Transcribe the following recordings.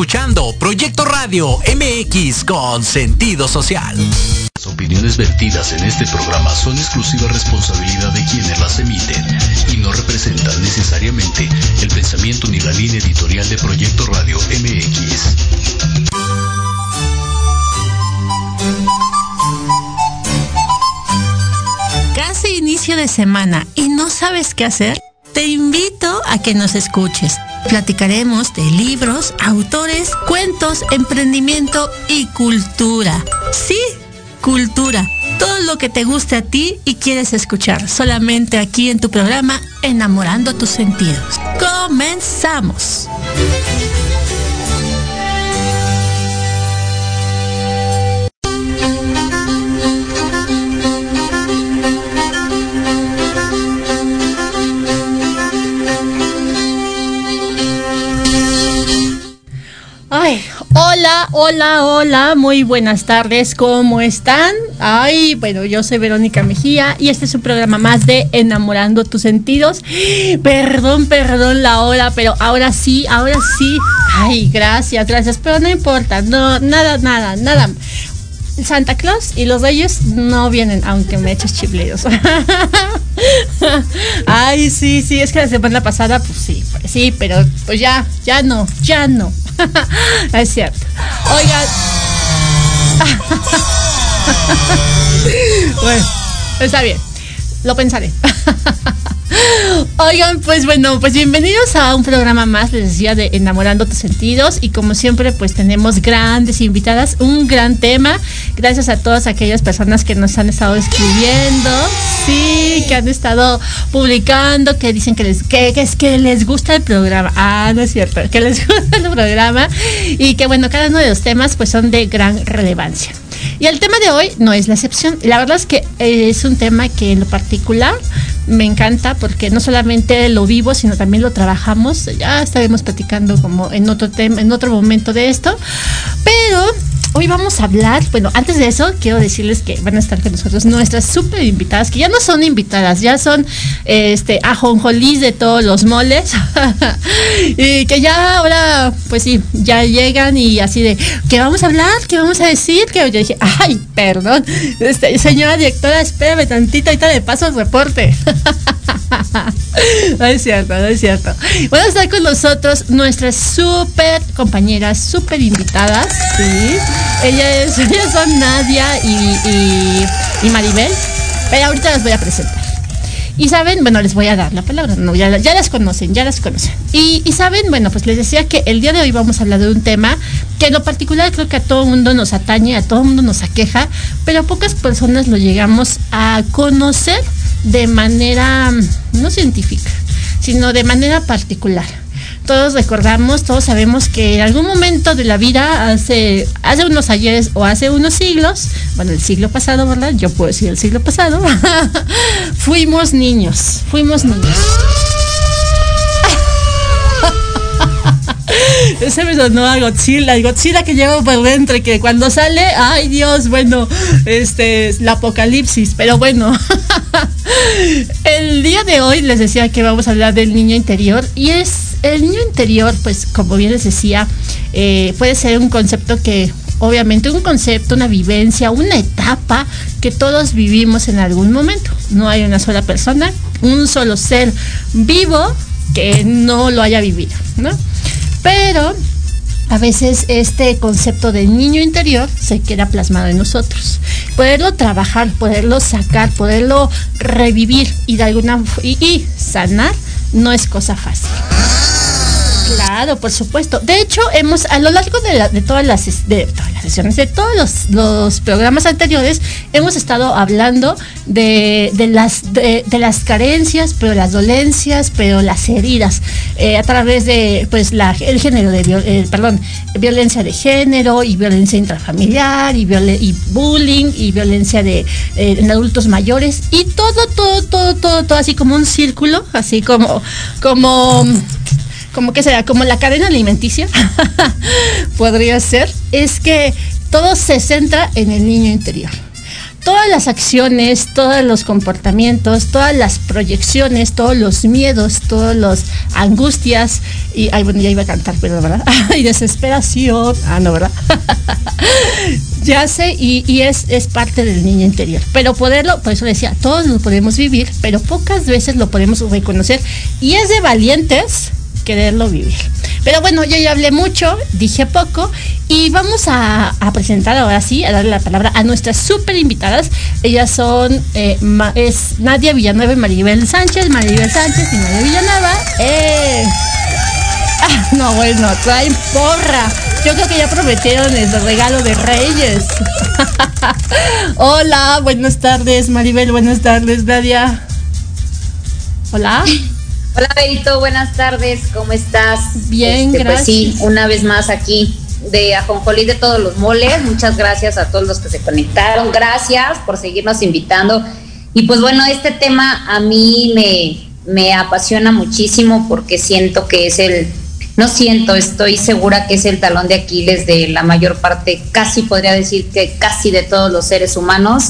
Escuchando Proyecto Radio MX con sentido social. Las opiniones vertidas en este programa son exclusiva responsabilidad de quienes las emiten y no representan necesariamente el pensamiento ni la línea editorial de Proyecto Radio MX. Casi inicio de semana y no sabes qué hacer. Te invito a que nos escuches. Platicaremos de libros, autores, cuentos, emprendimiento y cultura. Sí, cultura. Todo lo que te guste a ti y quieres escuchar. Solamente aquí en tu programa Enamorando tus sentidos. Comenzamos. Hola, hola, hola, muy buenas tardes, ¿cómo están? Ay, bueno, yo soy Verónica Mejía y este es un programa más de Enamorando tus sentidos. Perdón, perdón la hora, pero ahora sí, ahora sí. Ay, gracias, gracias, pero no importa, no, nada, nada, nada. Santa Claus y los Reyes no vienen, aunque me eches chiflidos. Ay, sí, sí, es que la semana pasada, pues sí, sí, pero pues ya, ya no, ya no. es cierto. Oigan. bueno, está bien. Lo pensaré. Oigan, pues bueno, pues bienvenidos a un programa más, les decía, de Enamorando tus sentidos. Y como siempre, pues tenemos grandes invitadas, un gran tema. Gracias a todas aquellas personas que nos han estado escribiendo, sí, que han estado publicando, que dicen que les, que, es que les gusta el programa. Ah, no es cierto, que les gusta el programa. Y que bueno, cada uno de los temas pues son de gran relevancia. Y el tema de hoy no es la excepción. La verdad es que es un tema que en lo particular me encanta porque no solamente lo vivo, sino también lo trabajamos. Ya estaremos platicando como en otro tema, en otro momento de esto. Pero hoy vamos a hablar, bueno, antes de eso quiero decirles que van a estar con nosotros nuestras súper invitadas, que ya no son invitadas, ya son este ajonjolís de todos los moles. y que ya ahora, pues sí, ya llegan y así de, ¿qué vamos a hablar? ¿Qué vamos a decir? Que yo dije, ay, perdón, este, señora directora, espérame tantito, ahorita le paso el reporte. no es cierto, no es cierto. Van a estar con nosotros nuestras súper compañeras, súper invitadas, ¿sí? Ellas, ellas son Nadia y, y, Maribel, pero ahorita las voy a presentar. Y saben, bueno, les voy a dar la palabra, no, ya, ya las conocen, ya las conocen. Y, y, saben, bueno, pues les decía que el día de hoy vamos a hablar de un tema que en lo particular creo que a todo mundo nos atañe, a todo mundo nos aqueja, pero pocas personas lo llegamos a conocer de manera no científica, sino de manera particular. Todos recordamos, todos sabemos que en algún momento de la vida, hace, hace unos ayeres o hace unos siglos, bueno, el siglo pasado, ¿verdad? Yo puedo decir el siglo pasado, fuimos niños, fuimos niños. Ese me sonó a Godzilla, el Godzilla que llevo por dentro que cuando sale, ay Dios, bueno, este, el apocalipsis, pero bueno. el día de hoy les decía que vamos a hablar del niño interior y es el niño interior, pues como bien les decía, eh, puede ser un concepto que obviamente un concepto, una vivencia, una etapa que todos vivimos en algún momento. No hay una sola persona, un solo ser vivo que no lo haya vivido, ¿no? Pero a veces este concepto de niño interior se queda plasmado en nosotros. Poderlo trabajar, poderlo sacar, poderlo revivir y de alguna y, y sanar no es cosa fácil. Claro, por supuesto. De hecho, hemos a lo largo de, la, de, todas, las, de todas las sesiones, de todos los, los programas anteriores, hemos estado hablando de, de las, de, las carencias, pero las dolencias, pero las heridas, eh, a través de pues la, el género de, eh, perdón, violencia de género y violencia intrafamiliar y, viol y bullying y violencia de eh, en adultos mayores y todo, todo, todo, todo, todo así como un círculo, así como, como como que será, como la cadena alimenticia, podría ser, es que todo se centra en el niño interior. todas las acciones, todos los comportamientos, todas las proyecciones, todos los miedos, todas las angustias y, ay, bueno, ya iba a cantar, pero ¿verdad? y desesperación, ah, no, ¿verdad? ya sé, y, es, es parte del niño interior. Pero poderlo, por eso decía, todos lo podemos vivir, pero pocas veces lo podemos reconocer. Y es de valientes quererlo vivir. Pero bueno, yo ya hablé mucho, dije poco y vamos a, presentar ahora sí, a darle la palabra a nuestras súper invitadas. Ellas son eh, es Nadia Villanueva y Maribel Sánchez, Maribel Sánchez y Nadia Villanueva. ¡Eh! Ah, no, bueno, traen porra. Yo creo que ya prometieron el regalo de Reyes. Hola, buenas tardes, Maribel, buenas tardes, Nadia. Hola. Hola, Berito, buenas tardes, ¿cómo estás? Bien, gracias. Pues sí, una vez más aquí de Ajonjolí de todos los moles. Muchas gracias a todos los que se conectaron. Gracias por seguirnos invitando. Y pues bueno, este tema a mí me, me apasiona muchísimo porque siento que es el, no siento, estoy segura que es el talón de Aquiles de la mayor parte, casi podría decir que casi de todos los seres humanos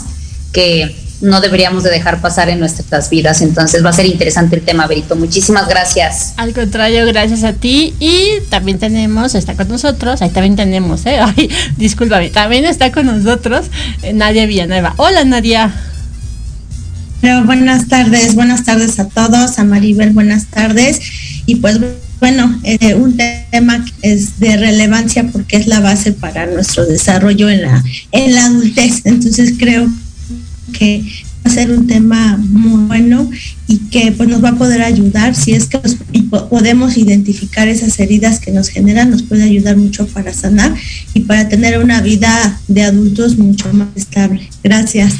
que no deberíamos de dejar pasar en nuestras vidas. Entonces va a ser interesante el tema, Berito. Muchísimas gracias. Al contrario, gracias a ti. Y también tenemos, está con nosotros, ahí también tenemos, ¿eh? Ay, discúlpame, también está con nosotros eh, Nadia Villanueva. Hola, Nadia. buenas tardes, buenas tardes a todos, a Maribel, buenas tardes. Y pues bueno, eh, un tema que es de relevancia porque es la base para nuestro desarrollo en la, en la adultez. Entonces creo que va a ser un tema muy bueno y que pues nos va a poder ayudar si es que podemos identificar esas heridas que nos generan, nos puede ayudar mucho para sanar y para tener una vida de adultos mucho más estable. Gracias.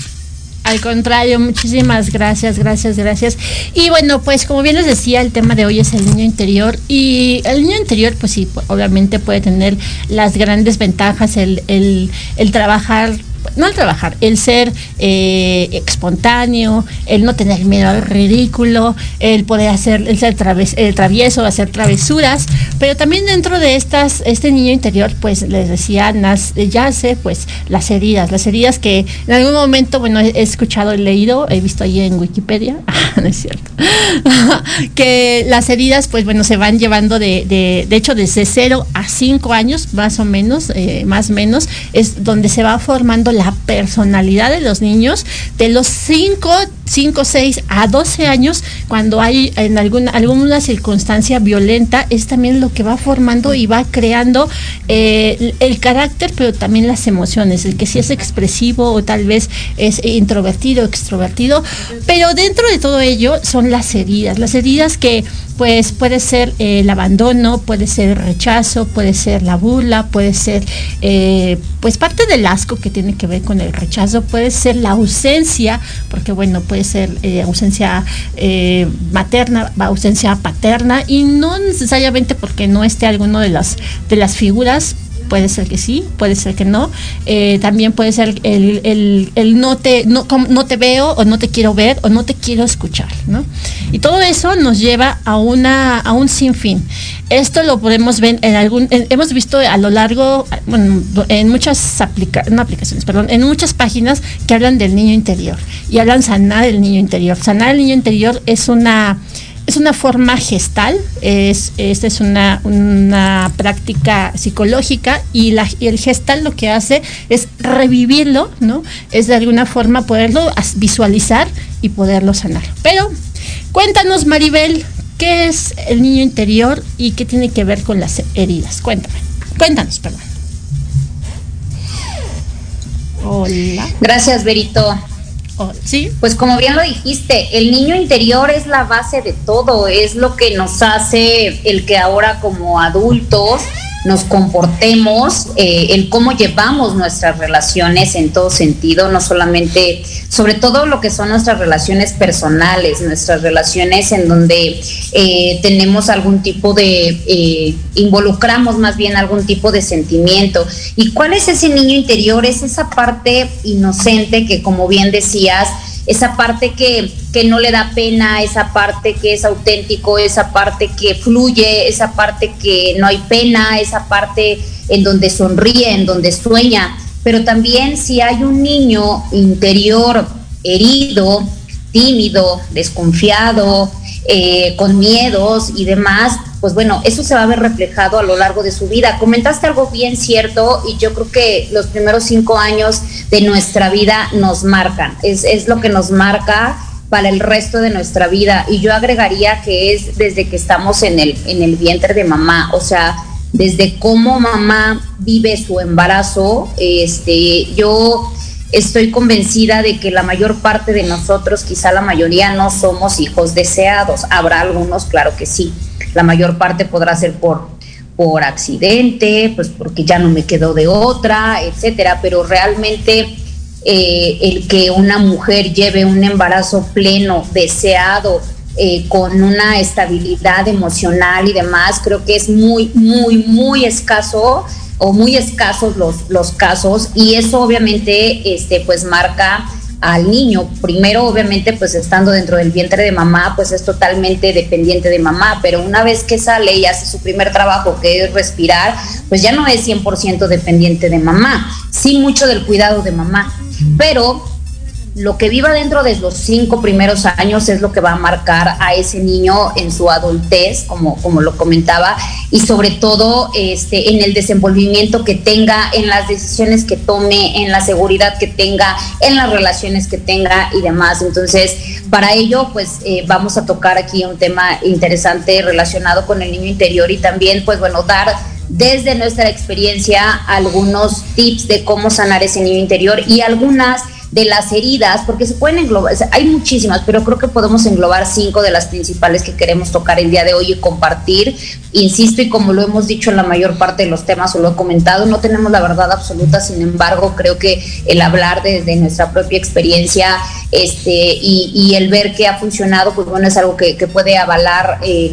Al contrario, muchísimas gracias, gracias, gracias. Y bueno, pues como bien les decía, el tema de hoy es el niño interior. Y el niño interior, pues sí, obviamente puede tener las grandes ventajas, el, el, el trabajar no el trabajar, el ser eh, espontáneo, el no tener miedo al ridículo, el poder hacer, el ser travieso, hacer travesuras, pero también dentro de estas, este niño interior, pues les decía, yace pues las heridas, las heridas que en algún momento, bueno, he, escuchado, he leído, he visto ahí en Wikipedia, no es cierto, que las heridas, pues bueno, se van llevando de, de, de hecho, desde 0 a 5 años, más o menos, eh, más o menos, es donde se va formando personalidad de los niños de los 5, 5, 6 a 12 años, cuando hay en alguna, alguna circunstancia violenta, es también lo que va formando y va creando eh, el carácter, pero también las emociones, el que si es expresivo o tal vez es introvertido, extrovertido, pero dentro de todo ello son las heridas, las heridas que pues puede ser el abandono, puede ser el rechazo, puede ser la burla, puede ser eh, pues parte del asco que tiene que con el rechazo, puede ser la ausencia, porque bueno, puede ser eh, ausencia eh, materna, ausencia paterna, y no necesariamente porque no esté alguno de las de las figuras puede ser que sí, puede ser que no. Eh, también puede ser el, no, te, no, no, te veo o no te quiero ver o no te quiero escuchar, ¿no? Y todo eso nos lleva a, una, a un sinfín. Esto lo podemos ver en algún, hemos visto a lo largo, bueno, en muchas aplicaciones, perdón, en muchas páginas que hablan del niño interior y hablan sanar el niño interior. Sanar el niño interior es una es una forma gestal, es, esta es una, una práctica psicológica y, la, el gestal lo que hace es revivirlo, ¿no? Es de alguna forma poderlo visualizar y poderlo sanar. Pero cuéntanos, Maribel, ¿qué es el niño interior y qué tiene que ver con las heridas? Cuéntame, cuéntanos, perdón. Hola. Gracias, Berito. ¿Sí? Pues como bien lo dijiste, el niño interior es la base de todo, es lo que nos hace el que ahora como adultos nos comportemos, eh, el cómo llevamos nuestras relaciones en todo sentido, no solamente, sobre todo lo que son nuestras relaciones personales, nuestras relaciones en donde eh, tenemos algún tipo de, eh, involucramos más bien algún tipo de sentimiento. ¿Y cuál es ese niño interior? Es esa parte inocente que, como bien decías, esa parte que, que, no le da pena, esa parte que es auténtico, esa parte que fluye, esa parte que no hay pena, esa parte en donde sonríe, en donde sueña. pero también si hay un niño interior herido, tímido, desconfiado, eh, con miedos y demás, pues bueno, eso se va a ver reflejado a lo largo de su vida. Comentaste algo bien cierto y yo creo que los primeros cinco años de nuestra vida nos marcan, es, es lo que nos marca para el resto de nuestra vida. Y yo agregaría que es desde que estamos en el, en el vientre de mamá, o sea, desde cómo mamá vive su embarazo, este, yo estoy convencida de que la mayor parte de nosotros, quizá la mayoría, no somos hijos deseados. Habrá algunos, claro que sí. La mayor parte podrá ser por, por accidente, pues porque ya no me quedó de otra, etcétera. Pero realmente eh, el que una mujer lleve un embarazo pleno, deseado, eh, con una estabilidad emocional y demás, creo que es muy, muy, muy escaso o muy escasos los, los casos y eso obviamente este, pues marca al niño. Primero, obviamente, pues estando dentro del vientre de mamá, pues es totalmente dependiente de mamá, pero una vez que sale y hace su primer trabajo, que es respirar, pues ya no es 100% dependiente de mamá, sí mucho del cuidado de mamá, pero lo que viva dentro de los cinco primeros años es lo que va a marcar a ese niño en su adultez, como, como lo comentaba, y sobre todo este, en el desenvolvimiento que tenga, en las decisiones que tome, en la seguridad que tenga, en las relaciones que tenga y demás. Entonces, para ello, pues eh, vamos a tocar aquí un tema interesante relacionado con el niño interior y también, pues bueno, dar desde nuestra experiencia algunos tips de cómo sanar ese niño interior y algunas de las heridas, porque se pueden englobar, hay muchísimas, pero creo que podemos englobar cinco de las principales que queremos tocar el día de hoy y compartir. Insisto, y como lo hemos dicho en la mayor parte de los temas o lo he comentado, no tenemos la verdad absoluta, sin embargo, creo que el hablar desde nuestra propia experiencia este, y, el ver que ha funcionado, pues bueno, es algo que, puede avalar eh,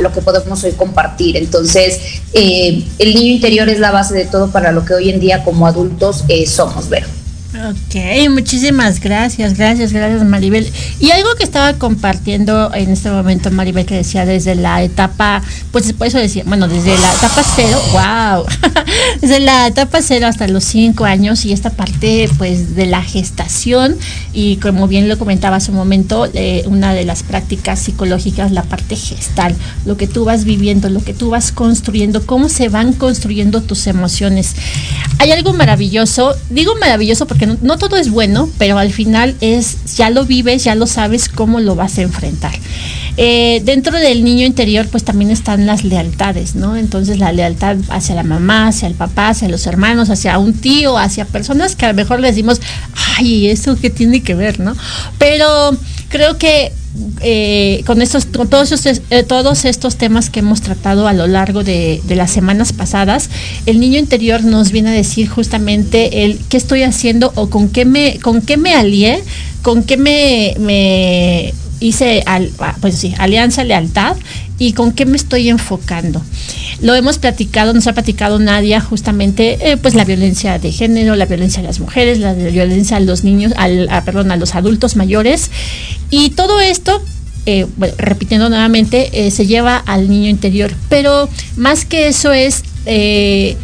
lo que podemos hoy compartir. Entonces, eh, el niño interior es la base de todo para lo que hoy en día como adultos eh, somos, Vero. Ok, muchísimas gracias, gracias, gracias Maribel. Y algo que estaba compartiendo en este momento Maribel que decía desde la etapa, pues por eso decía, bueno, desde la etapa cero, wow, desde la etapa cero hasta los cinco años y esta parte pues de la gestación y como bien lo comentaba hace un momento, eh, una de las prácticas psicológicas, la parte gestal, lo que tú vas viviendo, lo que tú vas construyendo, cómo se van construyendo tus emociones. Hay algo maravilloso, digo maravilloso porque no, todo es bueno, pero al final es, ya lo vives, ya lo sabes cómo lo vas a enfrentar. Eh, dentro del niño interior, pues también están las lealtades, ¿no? Entonces la lealtad hacia la mamá, hacia el papá, hacia los hermanos, hacia un tío, hacia personas que a lo mejor le decimos, ay, eso que tiene que ver, ¿no? Pero creo que eh, con estos, con todos estos, eh, todos estos temas que hemos tratado a lo largo de, las semanas pasadas, el niño interior nos viene a decir justamente el qué estoy haciendo o con qué me, con qué me alié, con qué me, me hice, al, ah, pues sí, alianza, lealtad y con qué me estoy enfocando. Lo hemos platicado, nos ha platicado Nadia justamente, eh, pues la violencia de género, la violencia a las mujeres, la violencia a los niños, al, a, perdón, a los adultos mayores y todo esto eh, repitiendo nuevamente, eh, se lleva al niño interior. Pero más que eso es eh,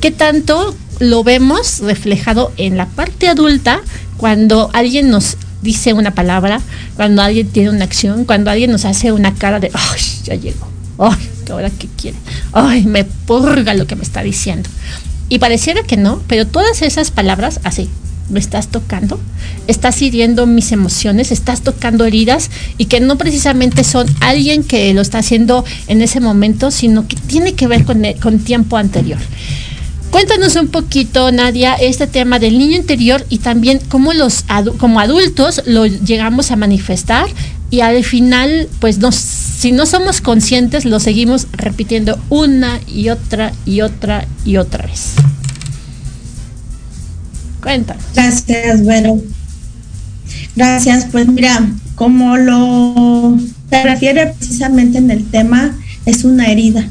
qué tanto lo vemos reflejado en la parte adulta cuando alguien nos dice una palabra, cuando alguien tiene una acción, cuando alguien nos hace una cara de, ay, ya llegó, ahora qué quiere, ay, me purga lo que me está diciendo. Y pareciera que no, pero todas esas palabras, así, me estás tocando, estás hiriendo mis emociones, estás tocando heridas y que no precisamente son alguien que lo está haciendo en ese momento, sino que tiene que ver con, con tiempo anterior. Cuéntanos un poquito, Nadia, este tema del niño interior y también cómo los como adultos lo llegamos a manifestar y al final, pues nos, si no somos conscientes, lo seguimos repitiendo una y otra y otra y otra vez. Cuéntanos. Gracias, bueno. Gracias, pues mira, como lo se refiere precisamente en el tema, es una herida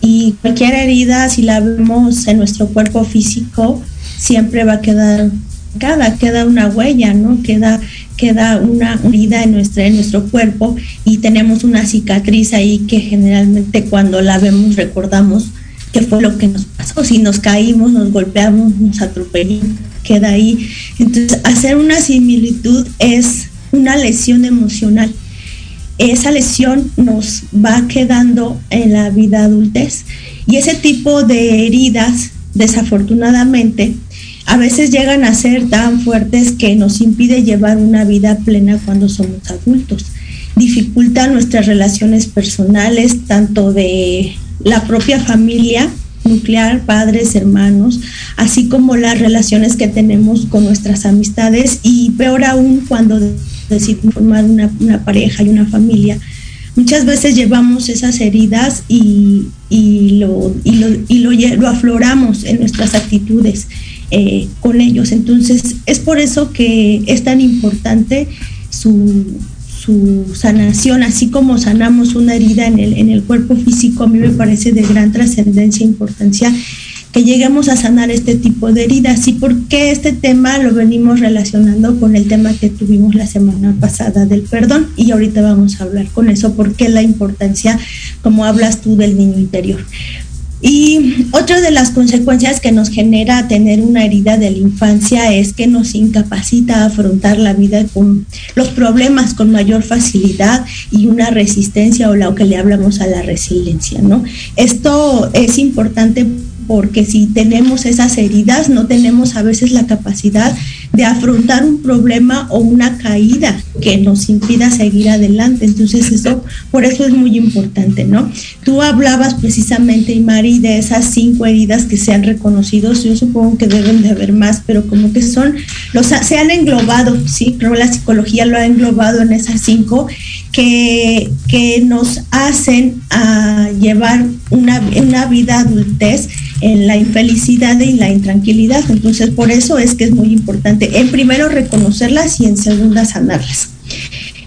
y cualquier herida, si la vemos en nuestro cuerpo físico, siempre va a quedar cada queda una huella, ¿no? Queda, queda una herida en, nuestra, en nuestro cuerpo y tenemos una cicatriz ahí que generalmente cuando la vemos recordamos qué fue lo que nos pasó, si nos caímos, nos golpeamos, nos atropellamos, queda ahí. Entonces, hacer una similitud es una lesión emocional. Esa lesión nos va quedando en la vida adultez y ese tipo de heridas, desafortunadamente, a veces llegan a ser tan fuertes que nos impide llevar una vida plena cuando somos adultos. Dificulta nuestras relaciones personales, tanto de la propia familia nuclear, padres, hermanos, así como las relaciones que tenemos con nuestras amistades y peor aún cuando decidimos formar una, pareja y una familia. Muchas veces llevamos esas heridas y, lo, y, lo, afloramos en nuestras actitudes eh, con ellos. Entonces, es por eso que es tan importante su, su sanación, así como sanamos una herida en el, en el cuerpo físico, a mí me parece de gran trascendencia e importancia que lleguemos a sanar este tipo de heridas. ¿Y por qué este tema lo venimos relacionando con el tema que tuvimos la semana pasada del perdón? Y ahorita vamos a hablar con eso, por qué la importancia, como hablas tú, del niño interior. Y otra de las consecuencias que nos genera tener una herida de la infancia es que nos incapacita a afrontar la vida con los problemas con mayor facilidad y una resistencia o lo que le hablamos a la resiliencia, ¿no? Esto es importante porque si tenemos esas heridas no tenemos a veces la capacidad de afrontar un problema o una caída que nos impida seguir adelante. Entonces eso, por eso es muy importante, ¿no? Tú hablabas precisamente, Mari, de esas cinco heridas que se han reconocido. Yo supongo que deben de haber más, pero como que son, los, se han englobado, sí, creo que la psicología lo ha englobado en esas cinco que, que nos hacen a llevar una, una vida adultez en la infelicidad y la intranquilidad. Entonces, por eso es que es muy importante, en primero, reconocerlas y en segunda, sanarlas.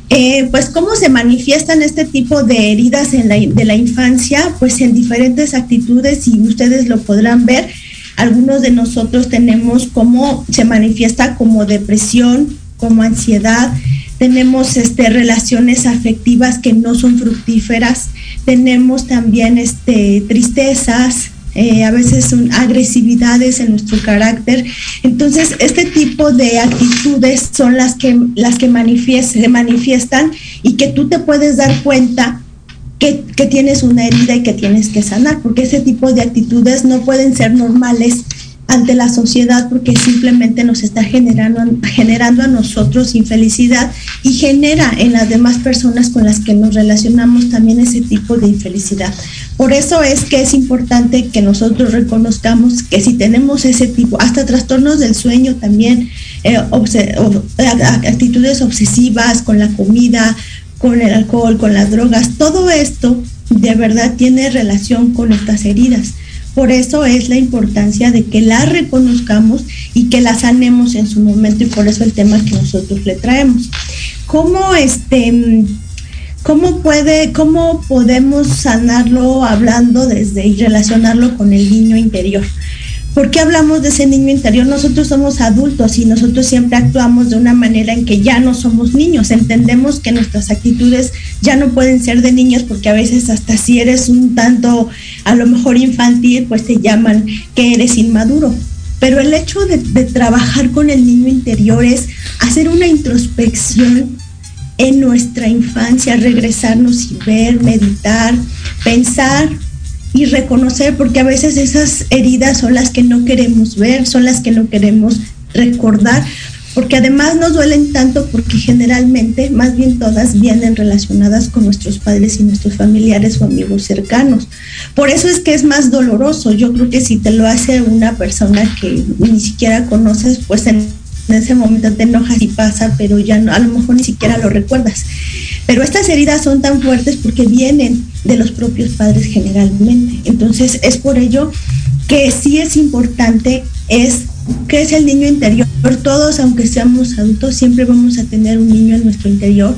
Eh, pues cómo se manifiestan este tipo de heridas en la, de la infancia, pues en diferentes actitudes y ustedes lo podrán ver. Algunos de nosotros tenemos cómo se manifiesta como depresión, como ansiedad, tenemos este, relaciones afectivas que no son fructíferas, tenemos también este, tristezas, eh, a veces son agresividades en nuestro carácter. Entonces, este tipo de actitudes son las que, las que se manifiestan y que tú te puedes dar cuenta que, que, tienes una herida y que tienes que sanar, porque ese tipo de actitudes no pueden ser normales ante la sociedad porque simplemente nos está generando, generando a nosotros infelicidad y genera en las demás personas con las que nos relacionamos también ese tipo de infelicidad. Por eso es que es importante que nosotros reconozcamos que si tenemos ese tipo, hasta trastornos del sueño también, eh, actitudes obsesivas con la comida, con el alcohol, con las drogas, todo esto de verdad tiene relación con estas heridas por eso es la importancia de que la reconozcamos y que la sanemos en su momento y por eso el tema que nosotros le traemos. ¿Cómo este cómo puede cómo podemos sanarlo hablando desde y relacionarlo con el niño interior? ¿Por qué hablamos de ese niño interior? Nosotros somos adultos y nosotros siempre actuamos de una manera en que ya no somos niños. Entendemos que nuestras actitudes ya no pueden ser de niños porque a veces hasta si eres un tanto a lo mejor infantil, pues te llaman que eres inmaduro. Pero el hecho de, de trabajar con el niño interior es hacer una introspección en nuestra infancia, regresarnos y ver, meditar, pensar y reconocer, porque a veces esas heridas son las que no queremos ver, son las que no queremos recordar, porque además nos duelen tanto porque generalmente, más bien todas, vienen relacionadas con nuestros padres y nuestros familiares o amigos cercanos. Por eso es que es más doloroso. Yo creo que si te lo hace una persona que ni siquiera conoces, pues en ese momento te enojas y pasa, pero ya no, a lo mejor ni siquiera lo recuerdas. Pero estas heridas son tan fuertes porque vienen de los propios padres generalmente. Entonces es por ello que sí es importante es que es el niño interior. Todos, aunque seamos adultos, siempre vamos a tener un niño en nuestro interior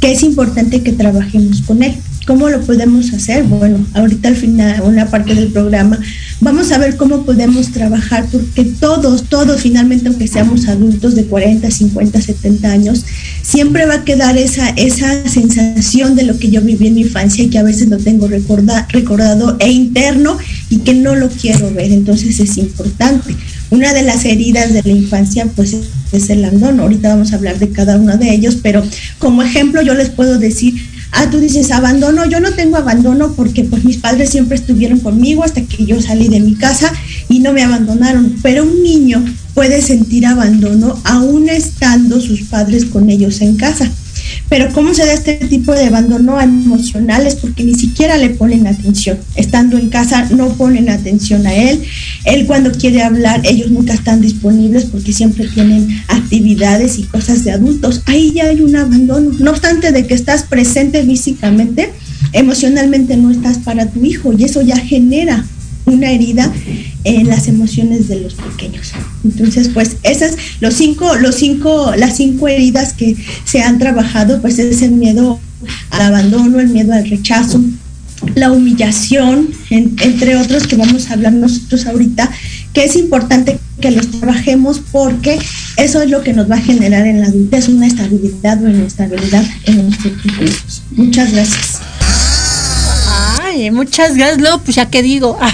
que es importante que trabajemos con él. ¿Cómo lo podemos hacer? Bueno, ahorita al final, una parte del programa, vamos a ver cómo podemos trabajar, porque todos, todos finalmente, aunque seamos adultos de 40, 50, 70 años, siempre va a quedar esa, esa sensación de lo que yo viví en mi infancia y que a veces lo tengo recordado e interno y que no lo quiero ver. Entonces es importante. Una de las heridas de la infancia, pues es el abandono. Ahorita vamos a hablar de cada uno de ellos, pero como ejemplo yo les puedo decir, ah, tú dices abandono, yo no tengo abandono porque pues mis padres siempre estuvieron conmigo hasta que yo salí de mi casa y no me abandonaron, pero un niño puede sentir abandono aún estando sus padres con ellos en casa. Pero ¿cómo se da este tipo de abandono emocional? Es porque ni siquiera le ponen atención. Estando en casa no ponen atención a él. Él cuando quiere hablar, ellos nunca están disponibles porque siempre tienen actividades y cosas de adultos. Ahí ya hay un abandono. No obstante de que estás presente físicamente, emocionalmente no estás para tu hijo y eso ya genera una herida en las emociones de los pequeños. Entonces, pues esas, los cinco, los cinco, las cinco heridas que se han trabajado, pues es el miedo al abandono, el miedo al rechazo, la humillación, entre otros que vamos a hablar nosotros ahorita, que es importante que los trabajemos porque eso es lo que nos va a generar en la adultez una estabilidad o inestabilidad en nuestros hijos. Muchas gracias muchas gracias. Luego, pues ya que digo.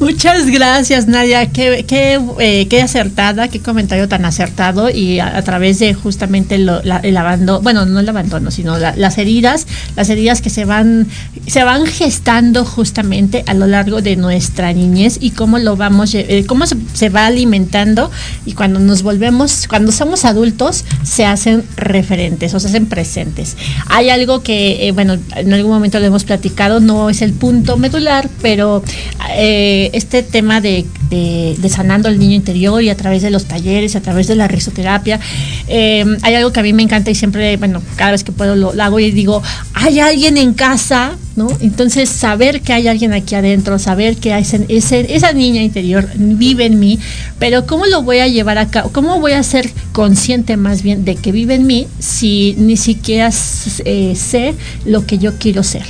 muchas gracias, Nadia. Qué, qué, eh, qué, acertada, qué comentario tan acertado. Y a, través de justamente el abandono, bueno, no el abandono, sino las heridas, las heridas que se van, se van gestando justamente a lo largo de nuestra niñez y cómo lo vamos, eh, cómo se, va alimentando. Y cuando nos volvemos, cuando somos adultos, se hacen referentes o se hacen presentes. Hay algo que, eh, bueno, en algún momento lo hemos platicado, no es el punto medular, pero eh, este tema de, sanando al niño interior y a través de los talleres, a través de la risoterapia, eh, hay algo que a mí me encanta y siempre, bueno, cada vez que puedo lo, hago y digo, hay alguien en casa ¿No? Entonces, saber que hay alguien aquí adentro, saber que hay ese, esa niña interior vive en mí, pero ¿cómo lo voy a llevar a cabo? ¿Cómo voy a ser consciente más bien de que vive en mí si ni siquiera eh, sé lo que yo quiero ser?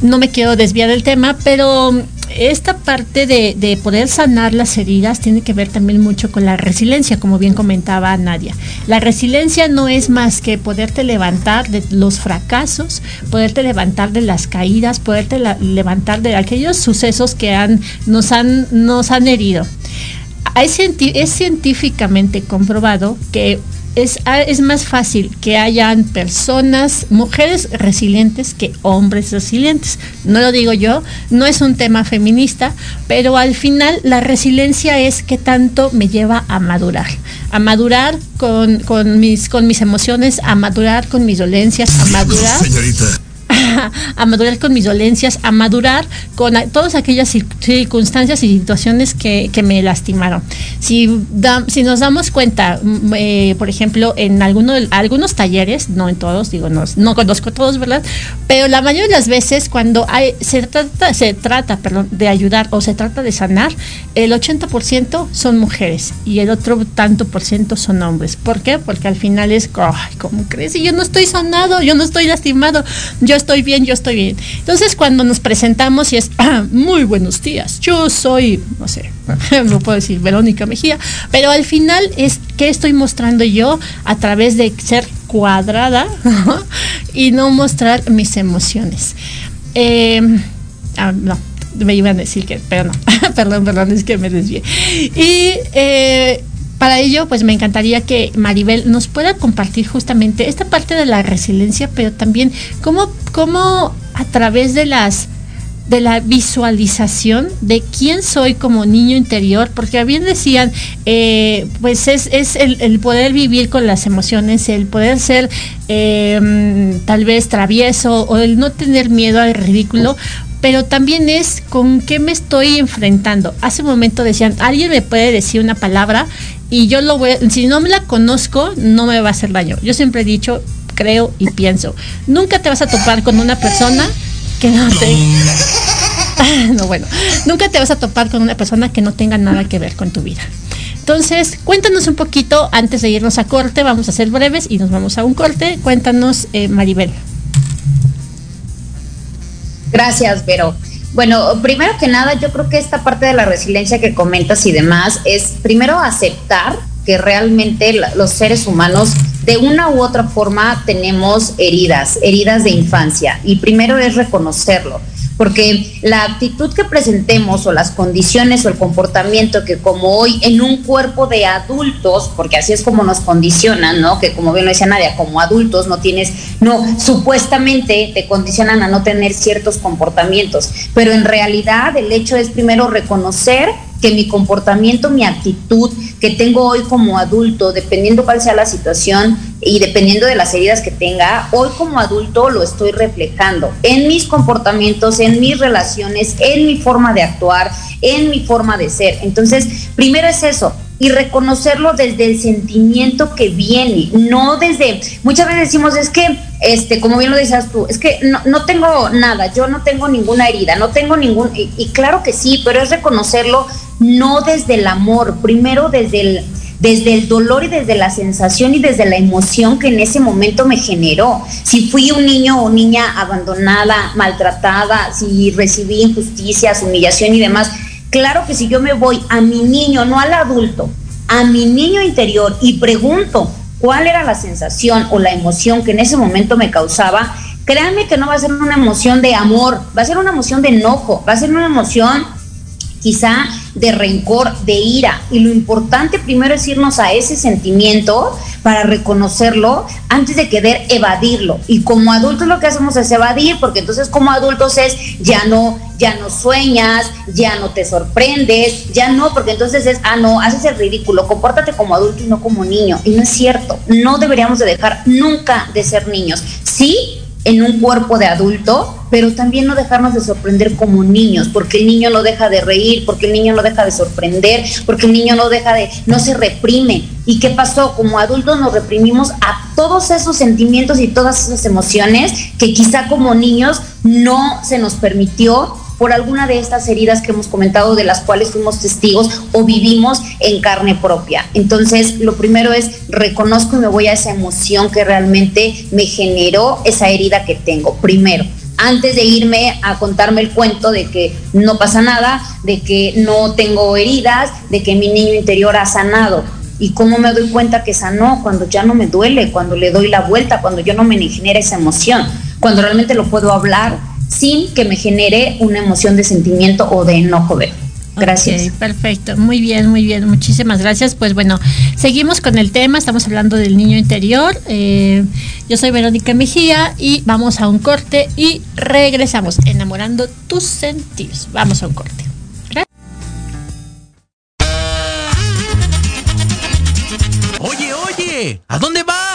No me quiero desviar del tema, pero esta parte de, poder sanar las heridas tiene que ver también mucho con la resiliencia, como bien comentaba Nadia. La resiliencia no es más que poderte levantar de los fracasos, poderte levantar de las caídas, poderte levantar de aquellos sucesos que han, nos, han, nos han herido. es científicamente comprobado que Ah, es, más fácil que hayan personas, mujeres resilientes que hombres resilientes. No lo digo yo, no es un tema feminista, pero al final la resiliencia es que tanto me lleva a madurar. A madurar con, con, mis, con mis emociones, a madurar con mis dolencias, a madurar. Señorita a, madurar con mis dolencias, a madurar con todas aquellas circunstancias y situaciones que, me lastimaron. Si, si nos damos cuenta, mm, eh, por ejemplo, en alguno, algunos talleres, no en todos, digo, no, no conozco todos, ¿verdad? Pero la mayoría de las veces cuando hay, se trata, se trata perdón, de ayudar o se trata de sanar, el 80% son mujeres y el otro tanto por ciento son hombres. ¿Por qué? Porque al final es, ay, ¿cómo crees? Y yo no estoy sanado, yo no estoy lastimado, yo estoy bien, yo estoy bien. Entonces cuando nos presentamos y es, muy buenos días, yo soy, no sé, no puedo decir Verónica Mejía, pero al final es que estoy mostrando yo a través de ser cuadrada y no mostrar mis emociones. Em, ah, no, me iban a decir que, pero no, perdón, perdón, es que me desvié. Y eh, para ello, pues me encantaría que Maribel nos pueda compartir justamente esta parte de la resiliencia, pero también cómo, cómo a través de las de la visualización de quién soy como niño interior, porque bien decían, eh, pues es, es el, poder vivir con las emociones, el poder ser eh, tal vez travieso o el no tener miedo al ridículo, pero también es con qué me estoy enfrentando. Hace un momento decían, alguien me puede decir una palabra y yo lo voy, si no me la conozco, no me va a hacer daño. Yo siempre he dicho, creo y pienso. Nunca te vas a topar con una persona que no te... no, bueno, nunca te vas a topar con una persona que no tenga nada que ver con tu vida. Entonces, cuéntanos un poquito, antes de irnos a corte, vamos a ser breves y nos vamos a un corte. Cuéntanos, eh, Maribel. Gracias, Vero. Bueno, primero que nada, yo creo que esta parte de la resiliencia que comentas y demás es primero aceptar que realmente los seres humanos de una u otra forma tenemos heridas, heridas de infancia. Y primero es reconocerlo porque la actitud que presentemos o las condiciones o el comportamiento que como hoy en un cuerpo de adultos, porque así es como nos condicionan, ¿no? Que como bien lo decía Nadia, como adultos no tienes, no, supuestamente te condicionan a no tener ciertos comportamientos, pero en realidad el hecho es primero reconocer que mi comportamiento, mi actitud que tengo hoy como adulto, dependiendo cuál sea la situación y dependiendo de las heridas que tenga, hoy como adulto lo estoy reflejando en mis comportamientos, en mis relaciones, en mi forma de actuar, en mi forma de ser. Entonces, primero es eso, y reconocerlo desde el sentimiento que viene, no desde, muchas veces decimos, es que, este, como bien lo decías tú, es que no, no tengo nada, yo no tengo ninguna herida, no tengo ningún, y, claro que sí, pero es reconocerlo no desde el amor, primero desde el, desde el dolor y desde la sensación y desde la emoción que en ese momento me generó. Si fui un niño o niña abandonada, maltratada, si recibí injusticias, humillación y demás, Claro que si yo me voy a mi niño, no al adulto, a mi niño interior y pregunto cuál era la sensación o la emoción que en ese momento me causaba, créanme que no va a ser una emoción de amor, va a ser una emoción de enojo, va a ser una emoción quizá de rencor, de ira. Y lo importante primero es irnos a ese sentimiento para reconocerlo antes de querer evadirlo. Y como adultos lo que hacemos es evadir, porque entonces como adultos es ya no, ya no sueñas, ya no te sorprendes, ya no, porque entonces es, ah, no, haces el ridículo, compórtate como adulto y no como niño. Y no es cierto, no deberíamos de dejar nunca de ser niños. Sí, en un cuerpo de adulto, pero también no dejarnos de sorprender como niños, porque el niño no deja de reír, porque el niño no deja de sorprender, porque el niño no deja de, no se reprime. ¿Y qué pasó? Como adultos nos reprimimos a todos esos sentimientos y todas esas emociones que quizá como niños no se nos permitió por alguna de estas heridas que hemos comentado, de las cuales fuimos testigos o vivimos en carne propia. Entonces, lo primero es reconozco y me voy a esa emoción que realmente me generó esa herida que tengo. Primero, antes de irme a contarme el cuento de que no pasa nada, de que no tengo heridas, de que mi niño interior ha sanado. ¿Y cómo me doy cuenta que sanó? Cuando ya no me duele, cuando le doy la vuelta, cuando yo no me genera esa emoción, cuando realmente lo puedo hablar sin que me genere una emoción de sentimiento o de enojo. Gracias. perfecto, muy bien, muy bien, muchísimas gracias. Pues bueno, seguimos con el tema, estamos hablando del niño interior. Eh, yo soy Verónica Mejía y vamos a un corte y regresamos enamorando tus sentidos. Vamos a un corte. Oye, oye, ¿a dónde vas?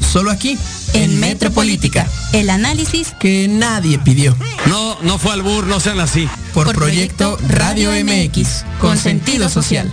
Solo aquí, en, Metropolítica. El análisis que nadie pidió. No, no fue al bur, no sean así. Por, proyecto, Radio MX, con sentido social.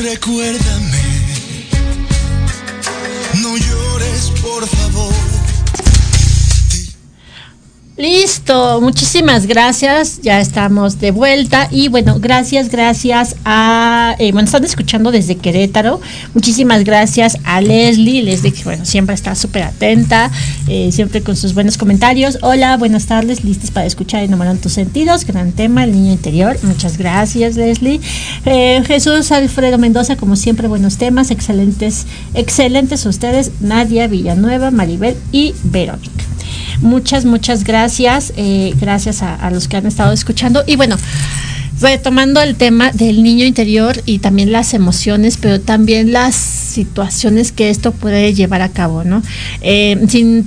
Recuérdame. Listo, muchísimas gracias. Ya estamos de vuelta. Y bueno, gracias, gracias a. Eh, bueno, están escuchando desde Querétaro. Muchísimas gracias a Leslie. Leslie, bueno, siempre está súper atenta, eh, siempre con sus buenos comentarios. Hola, buenas tardes, listos para escuchar Enamorando tus sentidos. Gran tema, el niño interior. Muchas gracias, Leslie. Eh, Jesús Alfredo Mendoza, como siempre, buenos temas. Excelentes, excelentes ustedes. Nadia Villanueva, Maribel y Verónica. Muchas, muchas gracias. Eh, gracias a, los que han estado escuchando. Y bueno, retomando el tema del niño interior y también las emociones, pero también las situaciones que esto puede llevar a cabo, ¿no? Eh, sin,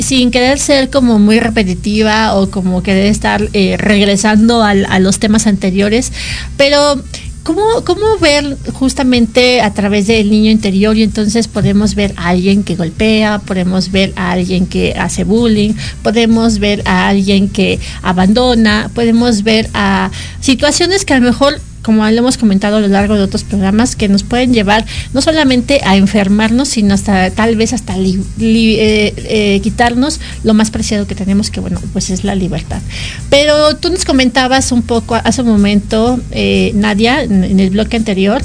sin, querer ser como muy repetitiva o como querer estar eh, regresando a los temas anteriores, pero ¿Cómo, ¿Cómo ver justamente a través del niño interior y entonces podemos ver a alguien que golpea, podemos ver a alguien que hace bullying, podemos ver a alguien que abandona, podemos ver a situaciones que a lo mejor como lo hemos comentado a lo largo de otros programas, que nos pueden llevar no solamente a enfermarnos, sino hasta tal vez hasta eh, eh, quitarnos lo más preciado que tenemos, que bueno, pues es la libertad. Pero tú nos comentabas un poco hace un momento, eh, Nadia, en, el bloque anterior,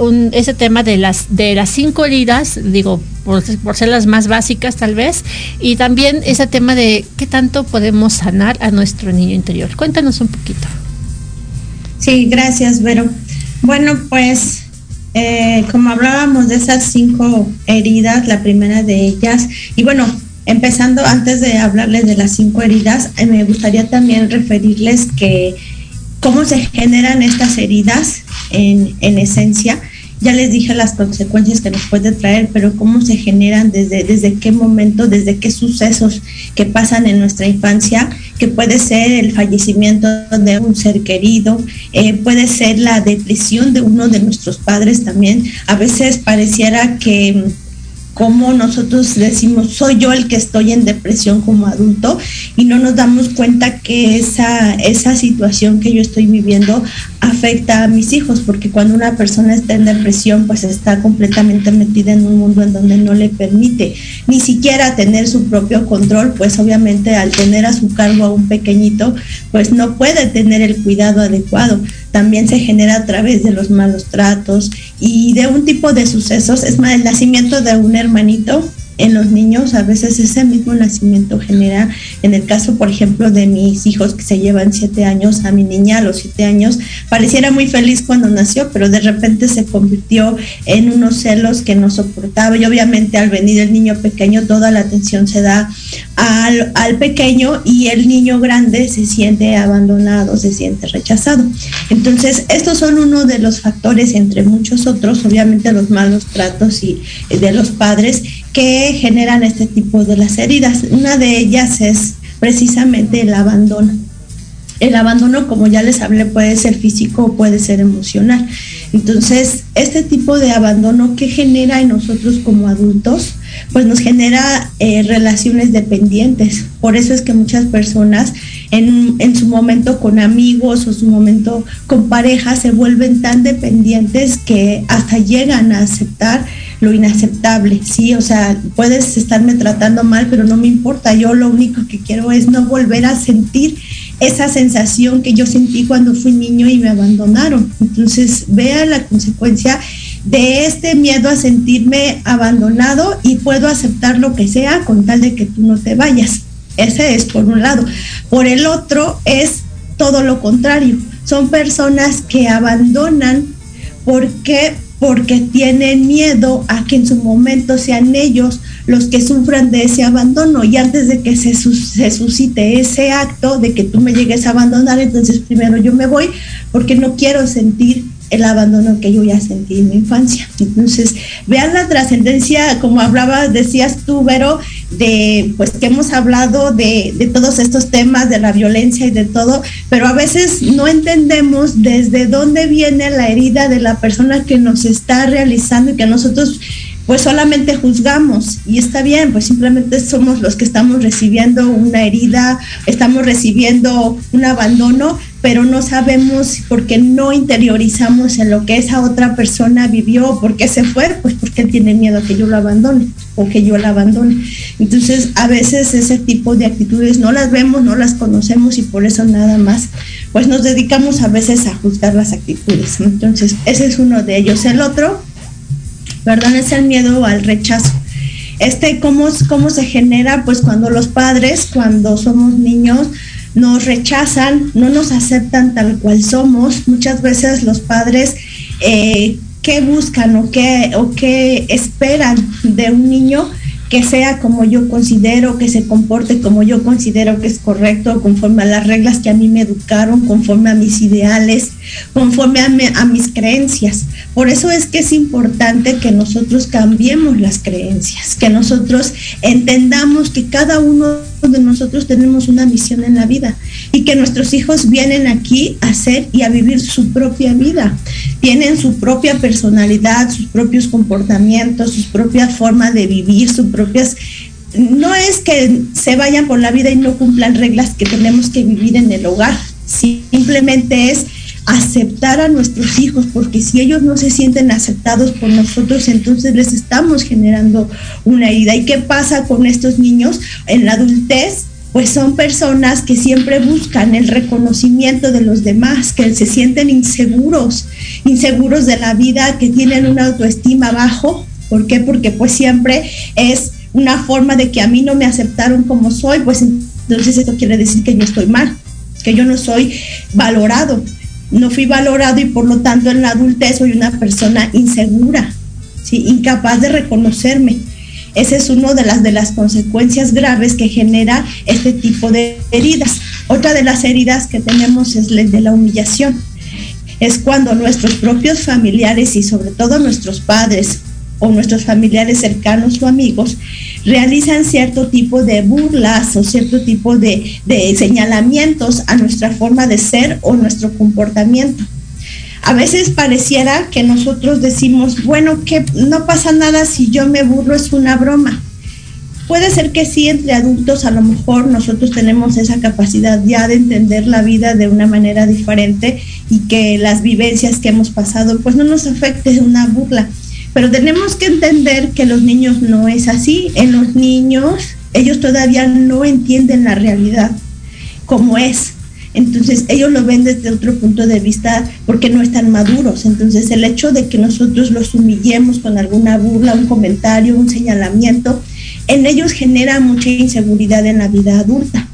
un, ese tema de las, de las cinco heridas, digo, por, ser las más básicas tal vez, y también ese tema de qué tanto podemos sanar a nuestro niño interior. Cuéntanos un poquito. Sí, gracias, Vero. Bueno, pues eh, como hablábamos de esas cinco heridas, la primera de ellas, y bueno, empezando antes de hablarles de las cinco heridas, eh, me gustaría también referirles que cómo se generan estas heridas en, en esencia ya les dije las consecuencias que nos puede traer, pero cómo se generan, desde, desde qué momento, desde qué sucesos que pasan en nuestra infancia, que puede ser el fallecimiento de un ser querido, eh, puede ser la depresión de uno de nuestros padres también. A veces pareciera que como nosotros decimos, soy yo el que estoy en depresión como adulto y no nos damos cuenta que esa, esa situación que yo estoy viviendo afecta a mis hijos, porque cuando una persona está en depresión, pues está completamente metida en un mundo en donde no le permite ni siquiera tener su propio control, pues obviamente al tener a su cargo a un pequeñito, pues no puede tener el cuidado adecuado. También se genera a través de los malos tratos y de un tipo de sucesos, es más, el nacimiento de un hermanito en los niños, a veces ese mismo nacimiento genera, en el caso, por ejemplo, de mis hijos que se llevan siete años, a mi niña a los siete años, pareciera muy feliz cuando nació, pero de repente se convirtió en unos celos que no soportaba y obviamente al venir el niño pequeño, toda la atención se da al, al pequeño y el niño grande se siente abandonado, se siente rechazado. Entonces, estos son uno de los factores, entre muchos otros, obviamente los malos tratos y de los padres que generan este tipo de las heridas. Una de ellas es precisamente el abandono. El abandono, como ya les hablé, puede ser físico o puede ser emocional. Entonces, este tipo de abandono que genera en nosotros como adultos, pues nos genera eh, relaciones dependientes. Por eso es que muchas personas en, en, su momento con amigos o su momento con pareja se vuelven tan dependientes que hasta llegan a aceptar lo inaceptable, ¿sí? O sea, puedes estarme tratando mal, pero no me importa, yo lo único que quiero es no volver a sentir esa sensación que yo sentí cuando fui niño y me abandonaron. Entonces, vea la consecuencia de este miedo a sentirme abandonado y puedo aceptar lo que sea con tal de que tú no te vayas. Ese es por un lado. Por el otro es todo lo contrario. Son personas que abandonan porque porque tienen miedo a que en su momento sean ellos los que sufran de ese abandono y antes de que se, se, suscite ese acto de que tú me llegues a abandonar, entonces primero yo me voy porque no quiero sentir el abandono que yo ya sentí en mi infancia. Entonces, vean la trascendencia, como hablaba, decías tú, Vero, de pues que hemos hablado de, de, todos estos temas, de la violencia y de todo, pero a veces no entendemos desde dónde viene la herida de la persona que nos está realizando y que nosotros pues solamente juzgamos. Y está bien, pues simplemente somos los que estamos recibiendo una herida, estamos recibiendo un abandono, pero no sabemos porque no interiorizamos en lo que esa otra persona vivió, por qué se fue, pues porque tiene miedo a que yo lo abandone o que yo la abandone. Entonces, a veces ese tipo de actitudes no las vemos, no las conocemos y por eso nada más, pues nos dedicamos a veces a juzgar las actitudes. Entonces, ese es uno de ellos. El otro, perdón, es el miedo al rechazo. Este, ¿cómo, cómo se genera? Pues cuando los padres, cuando somos niños, nos rechazan, no nos aceptan tal cual somos. Muchas veces los padres, eh, ¿qué buscan o qué, o qué esperan de un niño? que sea como yo considero, que se comporte como yo considero que es correcto, conforme a las reglas que a mí me educaron, conforme a mis ideales, conforme a, mis creencias. Por eso es que es importante que nosotros cambiemos las creencias, que nosotros entendamos que cada uno de nosotros tenemos una misión en la vida y que nuestros hijos vienen aquí a ser y a vivir su propia vida. Tienen su propia personalidad, sus propios comportamientos, sus propias formas de vivir, sus propias... No es que se vayan por la vida y no cumplan reglas que tenemos que vivir en el hogar, simplemente es aceptar a nuestros hijos, porque si ellos no se sienten aceptados por nosotros, entonces les estamos generando una herida. ¿Y qué pasa con estos niños en la adultez? Pues son personas que siempre buscan el reconocimiento de los demás, que se sienten inseguros, inseguros de la vida, que tienen una autoestima bajo. ¿Por qué? Porque pues siempre es una forma de que a mí no me aceptaron como soy, pues entonces esto quiere decir que yo estoy mal, que yo no soy valorado no fui valorado y por lo tanto en la adultez soy una persona insegura, incapaz de reconocerme. Esa es una de las, de las consecuencias graves que genera este tipo de heridas. Otra de las heridas que tenemos es la de la humillación. Es cuando nuestros propios familiares y sobre todo nuestros padres o nuestros familiares cercanos o amigos realizan cierto tipo de burlas o cierto tipo de, de señalamientos a nuestra forma de ser o nuestro comportamiento. A veces pareciera que nosotros decimos, bueno, que no pasa nada si yo me burlo, es una broma. Puede ser que sí, entre adultos a lo mejor nosotros tenemos esa capacidad ya de entender la vida de una manera diferente y que las vivencias que hemos pasado pues no nos afecte una burla. Pero tenemos que entender que los niños no es así. En los niños ellos todavía no entienden la realidad como es. Entonces ellos lo ven desde otro punto de vista porque no están maduros. Entonces el hecho de que nosotros los humillemos con alguna burla, un comentario, un señalamiento, en ellos genera mucha inseguridad en la vida adulta.